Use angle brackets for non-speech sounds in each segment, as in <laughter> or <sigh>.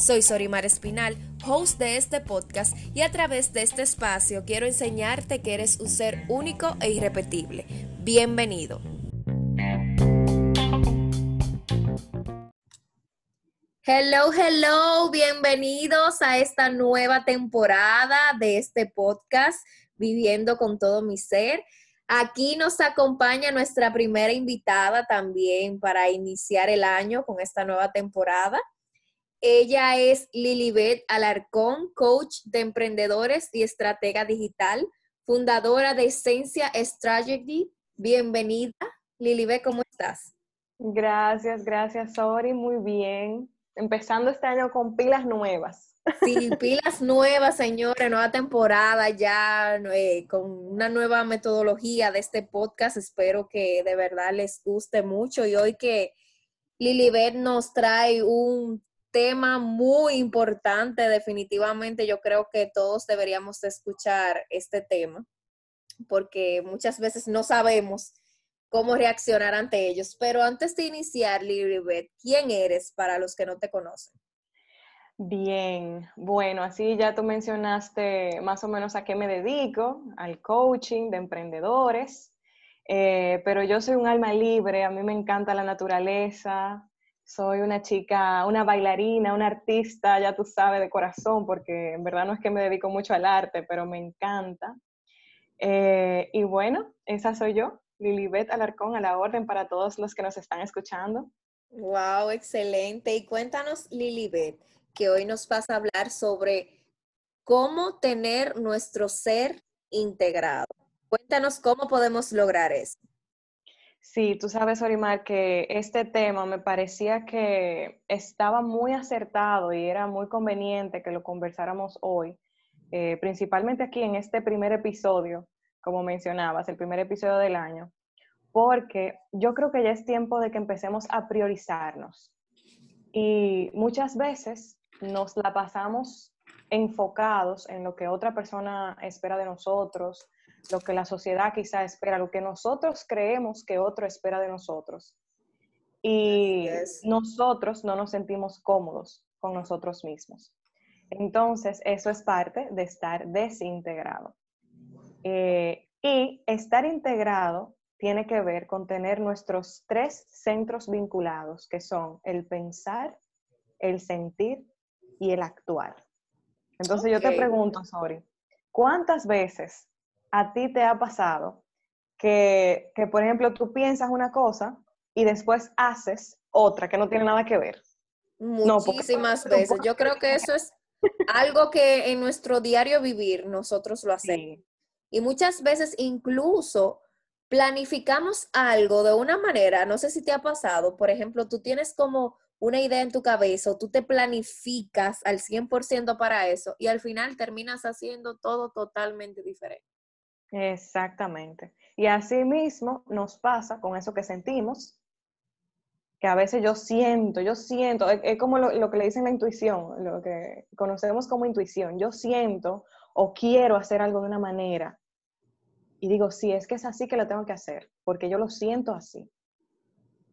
Soy Sorimar Espinal, host de este podcast y a través de este espacio quiero enseñarte que eres un ser único e irrepetible. Bienvenido. Hello, hello, bienvenidos a esta nueva temporada de este podcast, Viviendo con todo mi ser. Aquí nos acompaña nuestra primera invitada también para iniciar el año con esta nueva temporada. Ella es Lilibet Alarcón, coach de emprendedores y estratega digital, fundadora de Esencia Strategy. Bienvenida. Lilibet, ¿cómo estás? Gracias, gracias, Sori. Muy bien. Empezando este año con pilas nuevas. Sí, pilas nuevas, señores, nueva temporada ya, eh, con una nueva metodología de este podcast. Espero que de verdad les guste mucho. Y hoy que Lilibet nos trae un tema muy importante, definitivamente yo creo que todos deberíamos escuchar este tema, porque muchas veces no sabemos cómo reaccionar ante ellos. Pero antes de iniciar, Lilibet, ¿quién eres para los que no te conocen? Bien, bueno, así ya tú mencionaste más o menos a qué me dedico, al coaching de emprendedores, eh, pero yo soy un alma libre, a mí me encanta la naturaleza, soy una chica, una bailarina, una artista, ya tú sabes, de corazón, porque en verdad no es que me dedico mucho al arte, pero me encanta. Eh, y bueno, esa soy yo, Lilibet Alarcón, a la orden para todos los que nos están escuchando. Wow, excelente. Y cuéntanos, Lilibet, que hoy nos vas a hablar sobre cómo tener nuestro ser integrado. Cuéntanos cómo podemos lograr eso. Sí, tú sabes, Orimar, que este tema me parecía que estaba muy acertado y era muy conveniente que lo conversáramos hoy, eh, principalmente aquí en este primer episodio, como mencionabas, el primer episodio del año, porque yo creo que ya es tiempo de que empecemos a priorizarnos. Y muchas veces nos la pasamos enfocados en lo que otra persona espera de nosotros, lo que la sociedad quizá espera, lo que nosotros creemos que otro espera de nosotros. Y nosotros no nos sentimos cómodos con nosotros mismos. Entonces, eso es parte de estar desintegrado. Eh, y estar integrado tiene que ver con tener nuestros tres centros vinculados, que son el pensar, el sentir y el actuar. Entonces yo te pregunto, Sori, ¿cuántas veces a ti te ha pasado que, por ejemplo, tú piensas una cosa y después haces otra que no tiene nada que ver? Muchísimas <laughs> veces. Yo creo que eso es algo que en nuestro diario vivir nosotros lo hacemos. Y muchas veces incluso planificamos algo de una manera, no sé si te ha pasado, por ejemplo, tú tienes como una idea en tu cabeza o tú te planificas al 100% para eso y al final terminas haciendo todo totalmente diferente. Exactamente. Y así mismo nos pasa con eso que sentimos, que a veces yo siento, yo siento, es, como lo, que le dicen la intuición, lo que conocemos como intuición, yo siento o quiero hacer algo de una manera. Y digo, sí, es que es así que lo tengo que hacer, porque yo lo siento así.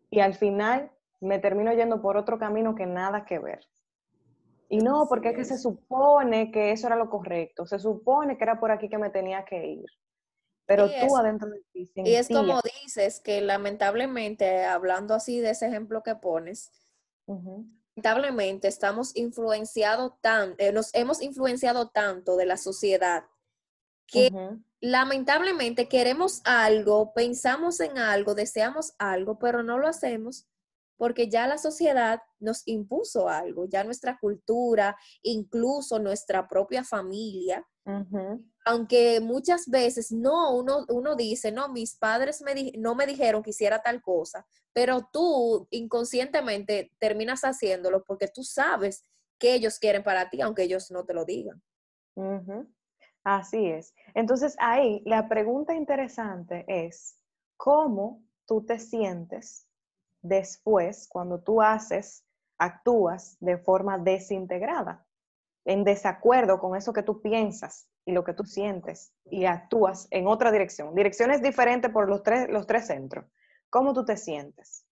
Y al final me termino yendo por otro camino que nada que ver. Y no, porque es que se supone que eso era lo correcto, se supone que era por aquí que me tenía que ir. Pero tú adentro de ti Y es como dices, que lamentablemente, hablando así de ese ejemplo que pones, lamentablemente estamos influenciados tan, eh, nos hemos influenciado tanto de la sociedad que lamentablemente queremos algo, pensamos en algo, deseamos algo, pero no lo hacemos porque ya la sociedad nos impuso algo, ya nuestra cultura, incluso nuestra propia familia, aunque muchas veces no, uno, uno dice, no, mis padres me no me dijeron que hiciera tal cosa, pero tú inconscientemente terminas haciéndolo porque tú sabes qué ellos quieren para ti, aunque ellos no te lo digan. Así es. Entonces ahí la pregunta interesante es, ¿cómo tú te sientes después cuando tú haces, actúas de forma desintegrada, en desacuerdo con eso que tú piensas y lo que tú sientes y actúas en otra dirección? Direcciones diferentes por los tres, los tres centros. ¿Cómo tú te sientes?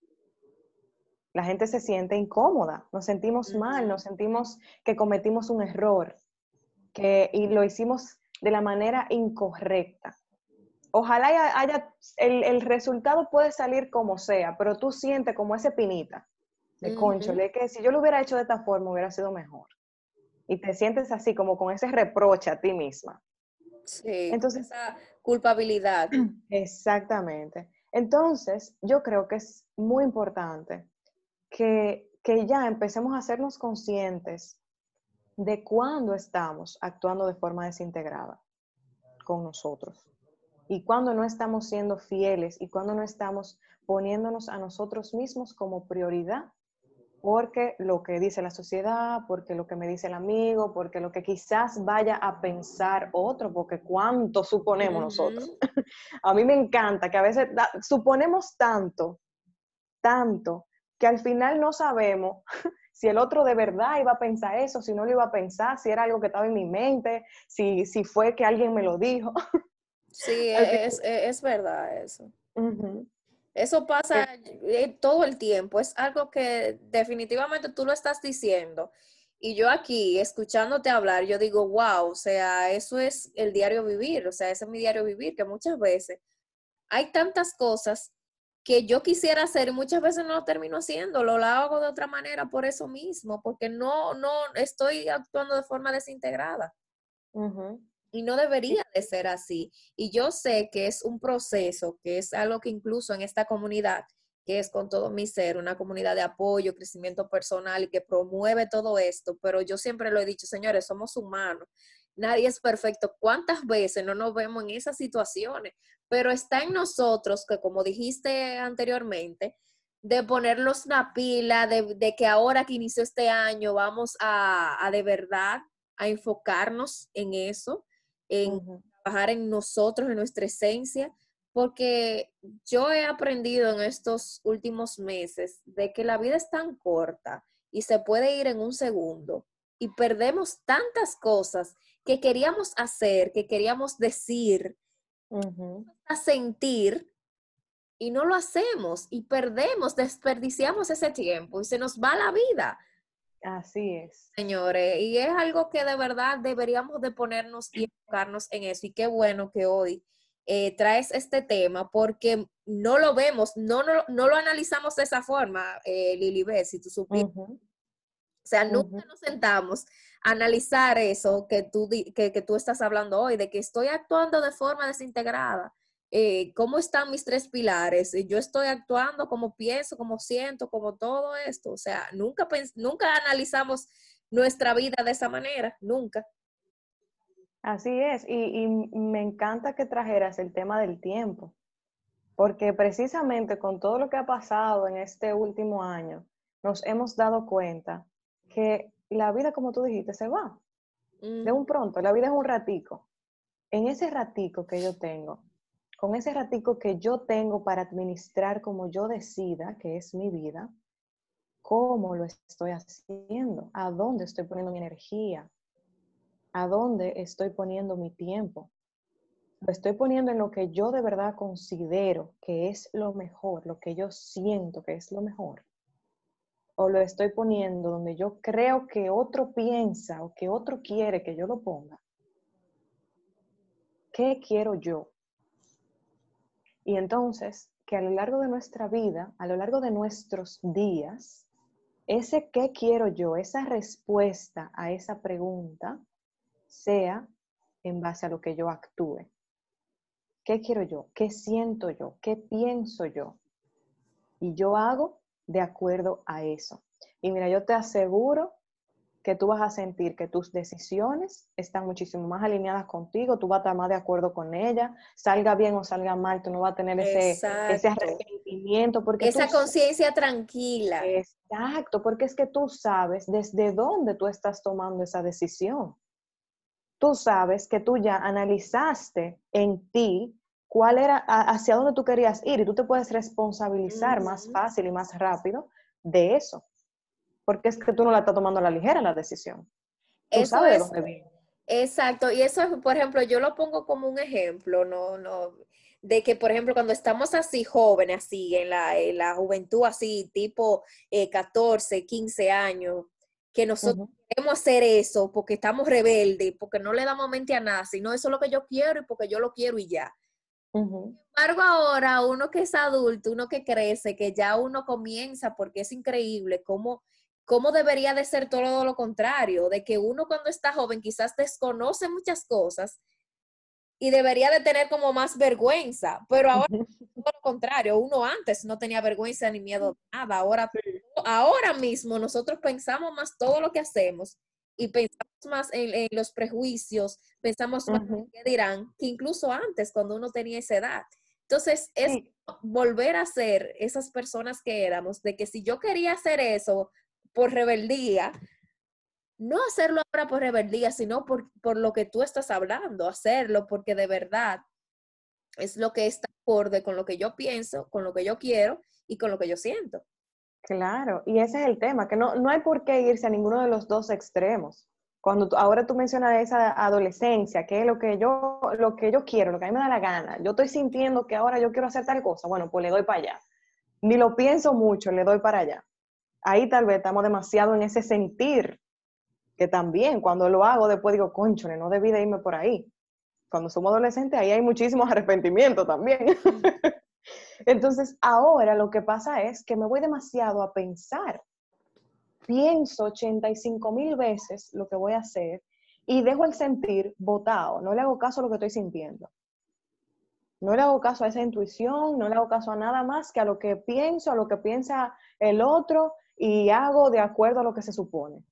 La gente se siente incómoda, nos sentimos mal, nos sentimos que cometimos un error que, y lo hicimos de la manera incorrecta. Ojalá haya, el, resultado puede salir como sea, pero tú sientes como ese pinita de concho, que si yo lo hubiera hecho de esta forma hubiera sido mejor. Y te sientes así como con ese reproche a ti misma. Sí, Entonces, esa culpabilidad. <clears throat> Exactamente. Entonces, yo creo que es muy importante que, que ya empecemos a hacernos conscientes de cuándo estamos actuando de forma desintegrada con nosotros y cuándo no estamos siendo fieles y cuándo no estamos poniéndonos a nosotros mismos como prioridad porque lo que dice la sociedad, porque lo que me dice el amigo, porque lo que quizás vaya a pensar otro, porque cuánto suponemos nosotros. <laughs> a mí me encanta que a veces suponemos tanto, tanto, que al final no sabemos <laughs> si el otro de verdad iba a pensar eso, si no lo iba a pensar, si era algo que estaba en mi mente, si, si fue que alguien me lo dijo. <laughs> Sí, es, es, verdad eso. Eso pasa eh, todo el tiempo, es algo que definitivamente tú lo estás diciendo. Y yo aquí, escuchándote hablar, yo digo, wow, o sea, eso es el diario vivir, o sea, ese es mi diario vivir, que muchas veces hay tantas cosas que yo quisiera hacer y muchas veces no lo termino haciendo, lo hago de otra manera por eso mismo, porque no, no estoy actuando de forma desintegrada. Y no debería de ser así. Y yo sé que es un proceso, que es algo que incluso en esta comunidad, que es con todo mi ser, una comunidad de apoyo, crecimiento personal y que promueve todo esto, pero yo siempre lo he dicho, señores, somos humanos. Nadie es perfecto. ¿Cuántas veces no nos vemos en esas situaciones? Pero está en nosotros que, como dijiste anteriormente, de ponerlos una pila, de, que ahora que inició este año vamos a, a de verdad a enfocarnos en eso en trabajar en nosotros, en nuestra esencia, porque yo he aprendido en estos últimos meses de que la vida es tan corta y se puede ir en un segundo y perdemos tantas cosas que queríamos hacer, que queríamos decir, a sentir y no lo hacemos y perdemos, desperdiciamos ese tiempo y se nos va la vida. Así es. Señores, y es algo que de verdad deberíamos de ponernos y enfocarnos en eso. Y qué bueno que hoy eh, traes este tema porque no lo vemos, no, no, no lo analizamos de esa forma, eh, Lili B, si tú supieras. O sea, nunca nos sentamos a analizar eso que tú, que, que tú estás hablando hoy, de que estoy actuando de forma desintegrada. Eh, cómo están mis tres pilares, yo estoy actuando como pienso, como siento, como todo esto. O sea, nunca, nunca analizamos nuestra vida de esa manera, nunca. Así es, y, y, me encanta que trajeras el tema del tiempo, porque precisamente con todo lo que ha pasado en este último año, nos hemos dado cuenta que la vida, como tú dijiste, se va. De un pronto, la vida es un ratico. En ese ratico que yo tengo, con ese ratico que yo tengo para administrar como yo decida, que es mi vida, ¿cómo lo estoy haciendo? ¿A dónde estoy poniendo mi energía? ¿A dónde estoy poniendo mi tiempo? Lo estoy poniendo en lo que yo de verdad considero que es lo mejor, lo que yo siento que es lo mejor. O lo estoy poniendo donde yo creo que otro piensa o que otro quiere que yo lo ponga. ¿Qué quiero yo? Y entonces, que a lo largo de nuestra vida, a lo largo de nuestros días, ese qué quiero yo, esa respuesta a esa pregunta, sea en base a lo que yo actúe. ¿Qué quiero yo? ¿Qué siento yo? ¿Qué pienso yo? Y yo hago de acuerdo a eso. Y mira, yo te aseguro que tú vas a sentir que tus decisiones están muchísimo más alineadas contigo, tú vas a estar más de acuerdo con ella, salga bien o salga mal, tú no vas a tener ese, ese arrepentimiento. Porque Esa conciencia tranquila. Exacto, porque es que tú sabes desde dónde tú estás tomando esa decisión. Tú sabes que tú ya analizaste en ti cuál era, hacia dónde tú querías ir y tú te puedes responsabilizar más fácil y más rápido de eso porque es que tú no la estás tomando a la ligera la decisión. Tú sabes de dónde viene. Exacto, y eso, por ejemplo, yo lo pongo como un ejemplo, no, no, de que, por ejemplo, cuando estamos así jóvenes, así, en la, en la juventud, así, tipo 14, eh, 15 años, que nosotros queremos hacer eso porque estamos rebeldes, porque no le damos mente a nada, sino eso es lo que yo quiero y porque yo lo quiero y ya. Sin embargo, ahora uno que es adulto, uno que crece, que ya uno comienza, porque es increíble cómo cómo debería de ser todo lo contrario, de que uno cuando está joven quizás desconoce muchas cosas y debería de tener como más vergüenza, pero ahora todo lo contrario, uno antes no tenía vergüenza ni miedo de nada, ahora, ahora mismo nosotros pensamos más todo lo que hacemos y pensamos más en, los prejuicios, pensamos más en qué dirán, que incluso antes cuando uno tenía esa edad. Entonces, es volver a ser esas personas que éramos, de que si yo quería hacer eso, por rebeldía, no hacerlo ahora por rebeldía, sino por, por lo que tú estás hablando, hacerlo porque de verdad es lo que está acorde con lo que yo pienso, con lo que yo quiero y con lo que yo siento. Claro, y ese es el tema, que no, no hay por qué irse a ninguno de los dos extremos. Cuando ahora tú mencionas esa adolescencia, que es lo que yo lo que yo quiero, lo que a mí me da la gana. Yo estoy sintiendo que ahora yo quiero hacer tal cosa, bueno, pues le doy para allá. Ni lo pienso mucho, le doy para allá ahí tal vez estamos demasiado en ese sentir, que también cuando lo hago después digo, conchole, no debí de irme por ahí. Cuando somos adolescentes ahí hay muchísimos <laughs> arrepentimientos también. <laughs> Entonces ahora lo que pasa es que me voy demasiado a pensar. Pienso 85 mil veces lo que voy a hacer y dejo el sentir botado, no le hago caso a lo que estoy sintiendo. No le hago caso a esa intuición, no le hago caso a nada más que a lo que pienso, a lo que piensa el otro y hago de acuerdo a lo que se supone.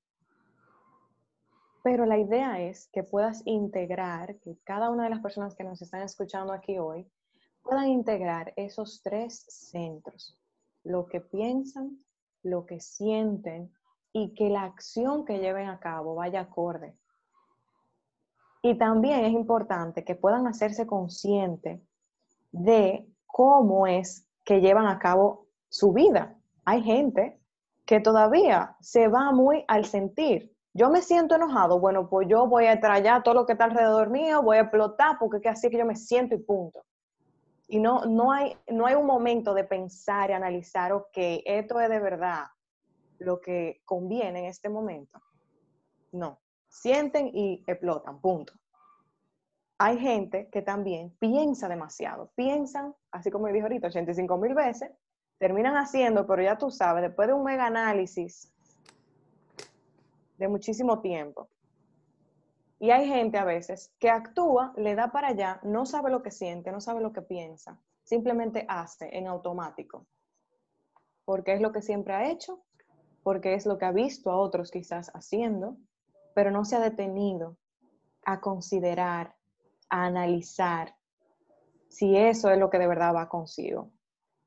Pero la idea es que puedas integrar, que cada una de las personas que nos están escuchando aquí hoy puedan integrar esos tres centros, lo que piensan, lo que sienten y que la acción que lleven a cabo vaya acorde. Y también es importante que puedan hacerse consciente de cómo es que llevan a cabo su vida. Hay gente que todavía se va muy al sentir. Yo me siento enojado, bueno, pues yo voy a estrellar todo lo que está alrededor mío, voy a explotar porque es así que yo me siento y punto. Y no, no, hay, no hay un momento de pensar y analizar, ok, esto es de verdad lo que conviene en este momento. No, sienten y explotan, punto. Hay gente que también piensa demasiado, piensan, así como dije ahorita, 85 mil veces, terminan haciendo, pero ya tú sabes, después de un mega análisis de muchísimo tiempo. Y hay gente a veces que actúa, le da para allá, no sabe lo que siente, no sabe lo que piensa, simplemente hace en automático. Porque es lo que siempre ha hecho, porque es lo que ha visto a otros quizás haciendo, pero no se ha detenido a considerar, a analizar si eso es lo que de verdad va consigo.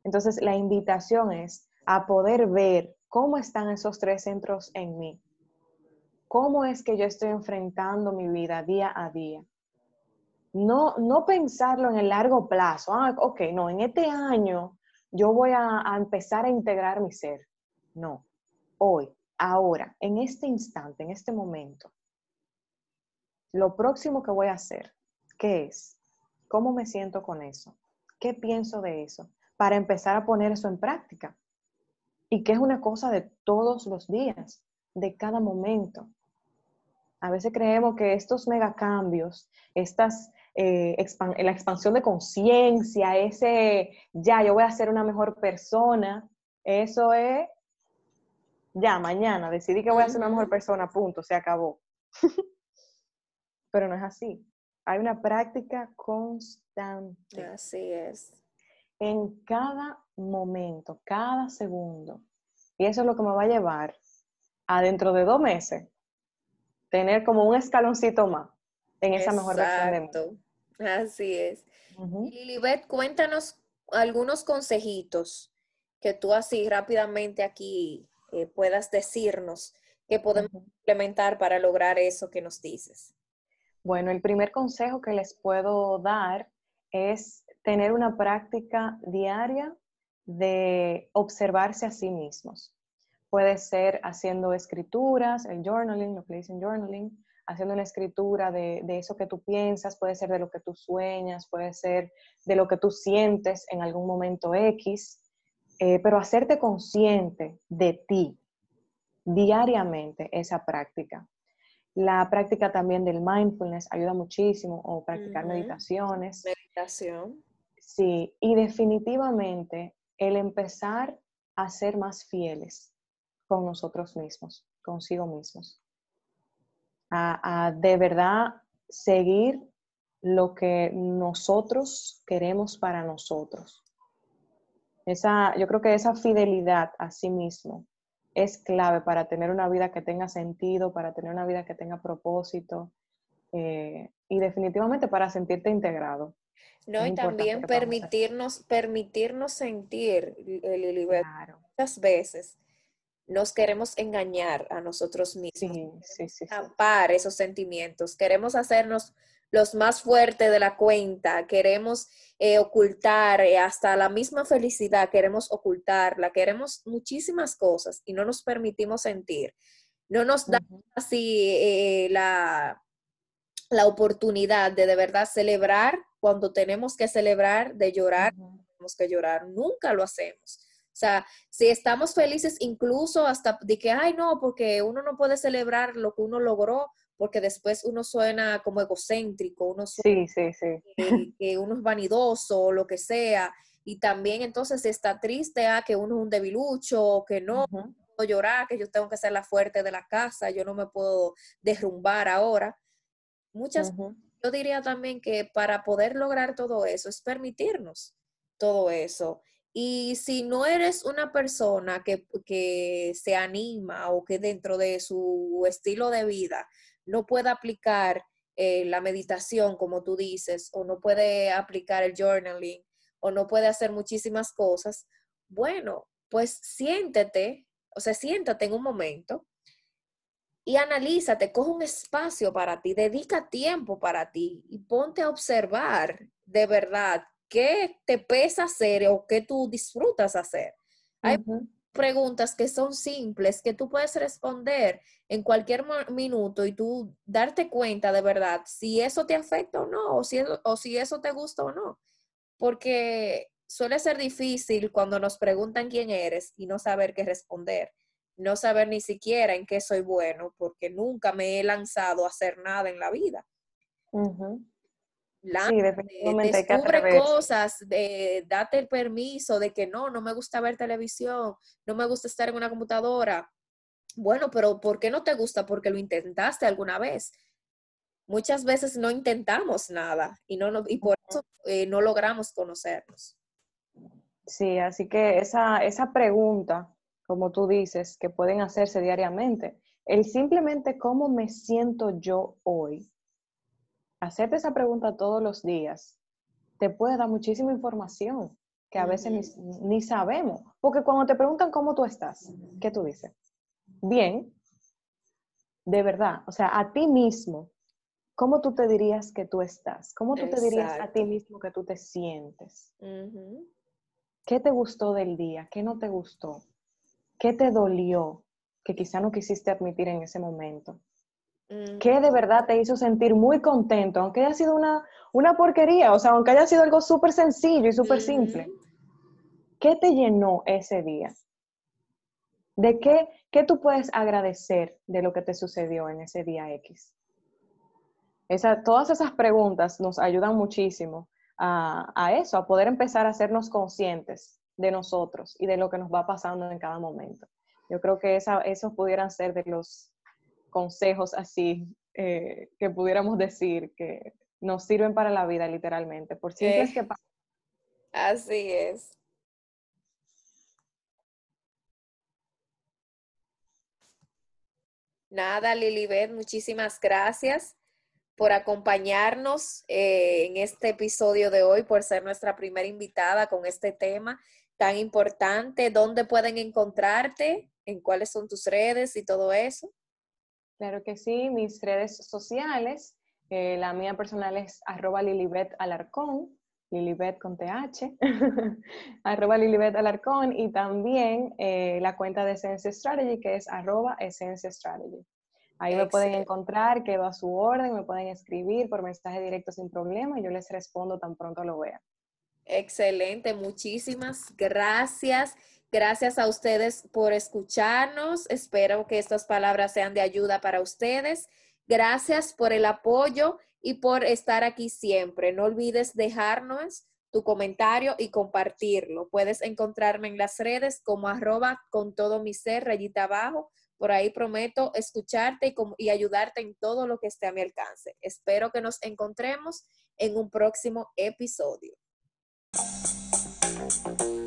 Entonces, la invitación es a poder ver cómo están esos tres centros en mí. ¿Cómo es que yo estoy enfrentando mi vida día a día? No, no pensarlo en el largo plazo. Ah, ok, no, en este año yo voy a, a empezar a integrar mi ser. No, hoy, ahora, en este instante, en este momento. Lo próximo que voy a hacer, ¿qué es? ¿Cómo me siento con eso? ¿Qué pienso de eso? Para empezar a poner eso en práctica. Y que es una cosa de todos los días, de cada momento. A veces creemos que estos megacambios, estas, eh, la expansión de conciencia, ese ya, yo voy a ser una mejor persona, eso es ya, mañana, decidí que voy a ser una mejor persona, punto, se acabó. <laughs> Pero no es así. Hay una práctica constante. Así es en cada momento, cada segundo. Y eso es lo que me va a llevar a dentro de dos meses tener como un escaloncito más en esa mejor versión de mí. Así es. Lilibet, cuéntanos algunos consejitos que tú así rápidamente aquí eh, puedas decirnos que podemos implementar para lograr eso que nos dices. Bueno, el primer consejo que les puedo dar es tener una práctica diaria de observarse a sí mismos. Puede ser haciendo escrituras, el journaling, lo que dicen journaling, haciendo una escritura de, eso que tú piensas, puede ser de lo que tú sueñas, puede ser de lo que tú sientes en algún momento X, eh, pero hacerte consciente de ti diariamente esa práctica. La práctica también del mindfulness ayuda muchísimo, o practicar meditaciones. Meditación. Sí, y definitivamente el empezar a ser más fieles con nosotros mismos, consigo mismos a, de verdad seguir lo que nosotros queremos para nosotros. Esa, yo creo que esa fidelidad a sí mismo es clave para tener una vida que tenga sentido, para tener una vida que tenga propósito eh, y definitivamente para sentirte integrado. No, y también permitirnos, permitirnos sentir, claro. muchas veces. Nos queremos engañar a nosotros mismos, sí, sí, tapar esos sentimientos, queremos hacernos los más fuertes de la cuenta, queremos eh, ocultar eh, hasta la misma felicidad, queremos ocultarla, queremos muchísimas cosas y no nos permitimos sentir. No nos da así eh, la, la oportunidad de de verdad celebrar cuando tenemos que celebrar, de llorar, tenemos que llorar, nunca lo hacemos. O sea, si estamos felices incluso hasta de que, ay, no, porque uno no puede celebrar lo que uno logró, porque después uno suena como egocéntrico, uno suena sí, sí, sí. Que, uno es vanidoso o lo que sea. Y también entonces está triste a ah, que uno es un debilucho, que no puedo llorar, que yo tengo que ser la fuerte de la casa, yo no me puedo derrumbar ahora. Muchas, yo diría también que para poder lograr todo eso es permitirnos todo eso. Y si no eres una persona que, se anima o que dentro de su estilo de vida no puede aplicar eh, la meditación, como tú dices, o no puede aplicar el journaling, o no puede hacer muchísimas cosas, bueno, pues siéntete, o sea, siéntate en un momento y analízate, coge un espacio para ti, dedica tiempo para ti y ponte a observar de verdad qué te pesa hacer o qué tú disfrutas hacer. Hay preguntas que son simples, que tú puedes responder en cualquier minuto y tú darte cuenta de verdad si eso te afecta o no, o si, o si eso te gusta o no. Porque suele ser difícil cuando nos preguntan quién eres y no saber qué responder, no saber ni siquiera en qué soy bueno, porque nunca me he lanzado a hacer nada en la vida sí, definitivamente descubre cosas, de, date el permiso de que no, no me gusta ver televisión, no me gusta estar en una computadora. Bueno, pero ¿por qué no te gusta? Porque lo intentaste alguna vez. Muchas veces no intentamos nada y, no, y por eso eh, no logramos conocernos. Sí, así que esa, esa pregunta, como tú dices, que pueden hacerse diariamente, el simplemente cómo me siento yo hoy, hacerte esa pregunta todos los días te puede dar muchísima información que a veces ni, sabemos. Porque cuando te preguntan cómo tú estás, ¿qué tú dices? Bien, de verdad, o sea, a ti mismo, ¿cómo tú te dirías que tú estás? ¿Cómo tú te dirías a ti mismo que tú te sientes? ¿Qué te gustó del día? ¿Qué no te gustó? ¿Qué te dolió que quizá no quisiste admitir en ese momento? ¿Qué de verdad te hizo sentir muy contento, aunque haya sido una, una porquería, o sea, aunque haya sido algo súper sencillo y súper simple? ¿Qué te llenó ese día? ¿De qué, qué tú puedes agradecer de lo que te sucedió en ese día X? Esa, todas esas preguntas nos ayudan muchísimo a, a, eso, a poder empezar a hacernos conscientes de nosotros y de lo que nos va pasando en cada momento. Yo creo que esa, esos pudieran ser de los consejos así eh, que pudiéramos decir que nos sirven para la vida literalmente, por simples que Así es. Nada, Lilibet, muchísimas gracias por acompañarnos eh, en este episodio de hoy, por ser nuestra primera invitada con este tema tan importante. ¿Dónde pueden encontrarte? ¿En cuáles son tus redes y todo eso? Claro que sí, mis redes sociales. Eh, la mía personal es arroba Lilibet Alarcón, Lilibet con TH, <laughs> arroba Lilibet Alarcón y también eh, la cuenta de Essence Strategy que es arroba Essence Strategy. Ahí me pueden encontrar, quedo a su orden, me pueden escribir por mensaje directo sin problema y yo les respondo tan pronto lo vea. Excelente, muchísimas gracias. Gracias a ustedes por escucharnos. Espero que estas palabras sean de ayuda para ustedes. Gracias por el apoyo y por estar aquí siempre. No olvides dejarnos tu comentario y compartirlo. Puedes encontrarme en las redes como arroba con todo mi ser, rayita abajo. Por ahí prometo escucharte y, y ayudarte en todo lo que esté a mi alcance. Espero que nos encontremos en un próximo episodio. Thank you.